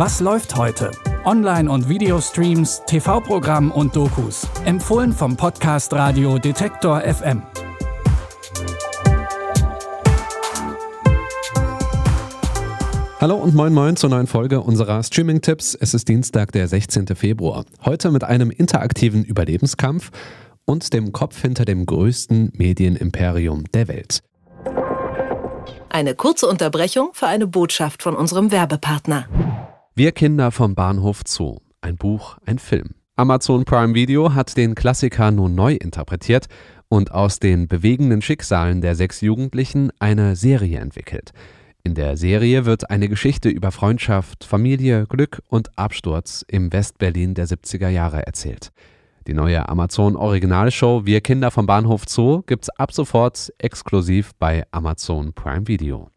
Was läuft heute? Online- und Videostreams, TV-Programm und Dokus. Empfohlen vom Podcast Radio Detektor FM. Hallo und moin moin zur neuen Folge unserer Streaming-Tipps. Es ist Dienstag, der 16. Februar. Heute mit einem interaktiven Überlebenskampf und dem Kopf hinter dem größten Medienimperium der Welt. Eine kurze Unterbrechung für eine Botschaft von unserem Werbepartner. Wir Kinder vom Bahnhof Zoo. Ein Buch, ein Film. Amazon Prime Video hat den Klassiker nun neu interpretiert und aus den bewegenden Schicksalen der sechs Jugendlichen eine Serie entwickelt. In der Serie wird eine Geschichte über Freundschaft, Familie, Glück und Absturz im Westberlin der 70er Jahre erzählt. Die neue Amazon Originalshow Wir Kinder vom Bahnhof Zoo gibt's ab sofort exklusiv bei Amazon Prime Video.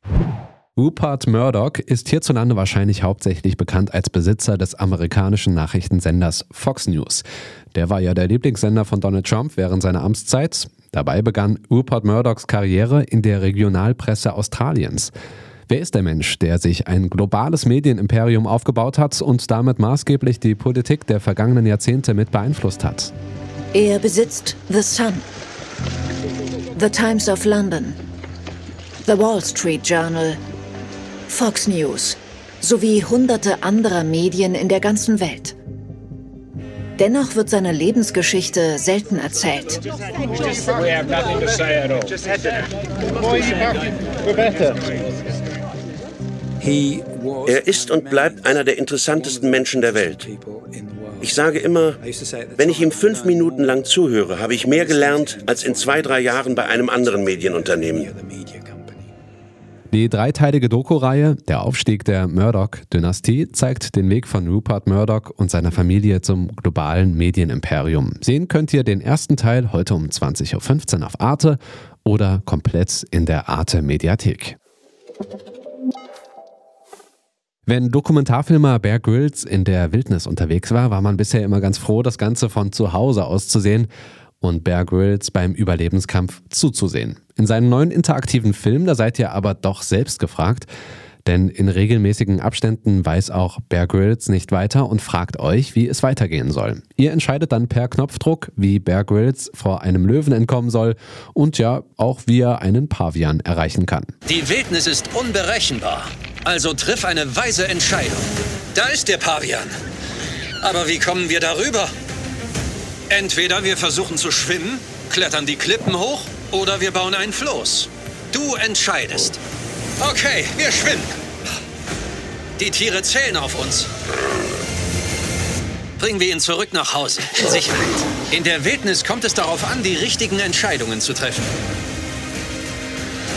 Rupert Murdoch ist hierzulande wahrscheinlich hauptsächlich bekannt als Besitzer des amerikanischen Nachrichtensenders Fox News. Der war ja der Lieblingssender von Donald Trump während seiner Amtszeit. Dabei begann Rupert Murdochs Karriere in der Regionalpresse Australiens. Wer ist der Mensch, der sich ein globales Medienimperium aufgebaut hat und damit maßgeblich die Politik der vergangenen Jahrzehnte mit beeinflusst hat? Er besitzt The Sun, The Times of London, The Wall Street Journal, Fox News sowie hunderte anderer Medien in der ganzen Welt. Dennoch wird seine Lebensgeschichte selten erzählt. Er ist und bleibt einer der interessantesten Menschen der Welt. Ich sage immer, wenn ich ihm fünf Minuten lang zuhöre, habe ich mehr gelernt als in zwei, drei Jahren bei einem anderen Medienunternehmen. Die dreiteilige Doku-Reihe Der Aufstieg der Murdoch-Dynastie zeigt den Weg von Rupert Murdoch und seiner Familie zum globalen Medienimperium. Sehen könnt ihr den ersten Teil heute um 20.15 Uhr auf Arte oder komplett in der Arte Mediathek. Wenn Dokumentarfilmer Bear Grylls in der Wildnis unterwegs war, war man bisher immer ganz froh, das Ganze von zu Hause aus zu sehen und Bear Grylls beim Überlebenskampf zuzusehen. In seinem neuen interaktiven Film, da seid ihr aber doch selbst gefragt, denn in regelmäßigen Abständen weiß auch Bear Grylls nicht weiter und fragt euch, wie es weitergehen soll. Ihr entscheidet dann per Knopfdruck, wie Bear Grylls vor einem Löwen entkommen soll und ja, auch wie er einen Pavian erreichen kann. Die Wildnis ist unberechenbar. Also triff eine weise Entscheidung. Da ist der Pavian. Aber wie kommen wir darüber? Entweder wir versuchen zu schwimmen, klettern die Klippen hoch oder wir bauen einen Floß. Du entscheidest. Okay, wir schwimmen. Die Tiere zählen auf uns. Bringen wir ihn zurück nach Hause. In Sicherheit. In der Wildnis kommt es darauf an, die richtigen Entscheidungen zu treffen.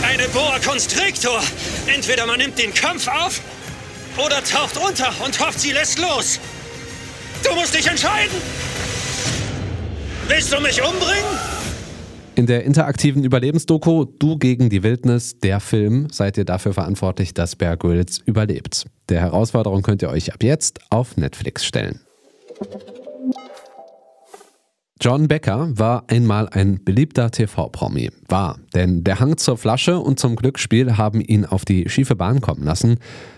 Eine Boa Constrictor. Entweder man nimmt den Kampf auf oder taucht unter und hofft, sie lässt los. Du musst dich entscheiden. Willst du mich umbringen? In der interaktiven Überlebensdoku Du gegen die Wildnis, der Film, seid ihr dafür verantwortlich, dass Bear Grylls überlebt. Der Herausforderung könnt ihr euch ab jetzt auf Netflix stellen. John Becker war einmal ein beliebter TV-Promi. War, denn der Hang zur Flasche und zum Glücksspiel haben ihn auf die schiefe Bahn kommen lassen.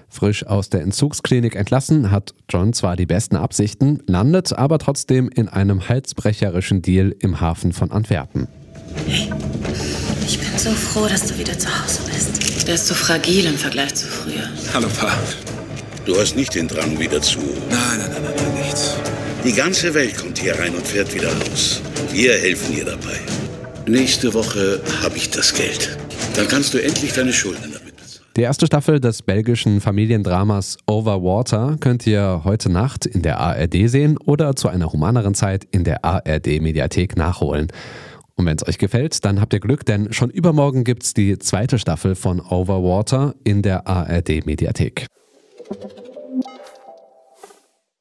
Frisch aus der Entzugsklinik entlassen, hat John zwar die besten Absichten, landet aber trotzdem in einem halsbrecherischen Deal im Hafen von Antwerpen. Hey, ich bin so froh, dass du wieder zu Hause bist. Der ist so fragil im Vergleich zu früher. Hallo, Pa. Du hast nicht den Drang wieder zu. Nein, nein, nein, nein, nein, nichts. Die ganze Welt kommt hier rein und fährt wieder raus. Wir helfen dir dabei. Nächste Woche habe ich das Geld. Dann kannst du endlich deine Schulden. Die erste Staffel des belgischen Familiendramas Over Water könnt ihr heute Nacht in der ARD sehen oder zu einer humaneren Zeit in der ARD Mediathek nachholen. Und wenn es euch gefällt, dann habt ihr Glück, denn schon übermorgen gibt es die zweite Staffel von Over Water in der ARD Mediathek.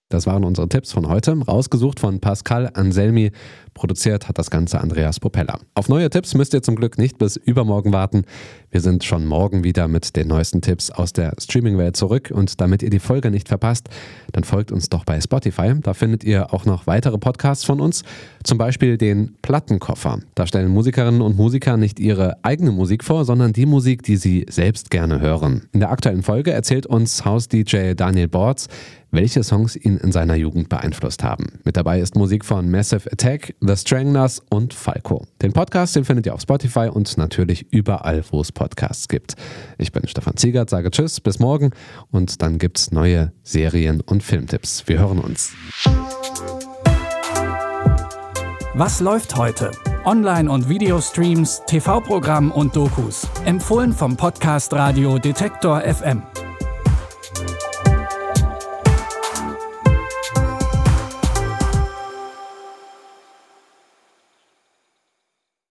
Das waren unsere Tipps von heute, rausgesucht von Pascal Anselmi, Produziert hat das Ganze Andreas Popella. Auf neue Tipps müsst ihr zum Glück nicht bis übermorgen warten. Wir sind schon morgen wieder mit den neuesten Tipps aus der Streaming-Welt zurück. Und damit ihr die Folge nicht verpasst, dann folgt uns doch bei Spotify. Da findet ihr auch noch weitere Podcasts von uns, zum Beispiel den Plattenkoffer. Da stellen Musikerinnen und Musiker nicht ihre eigene Musik vor, sondern die Musik, die sie selbst gerne hören. In der aktuellen Folge erzählt uns House-DJ Daniel Bortz, welche Songs ihn in seiner Jugend beeinflusst haben. Mit dabei ist Musik von Massive Attack, The Stranglers und Falco. Den Podcast, den findet ihr auf Spotify und natürlich überall, wo es Podcasts gibt. Ich bin Stefan Ziegert, sage Tschüss, bis morgen und dann gibt's neue Serien- und Filmtipps. Wir hören uns. Was läuft heute? Online- und Videostreams, TV-Programm und Dokus. Empfohlen vom Podcast Radio Detektor FM.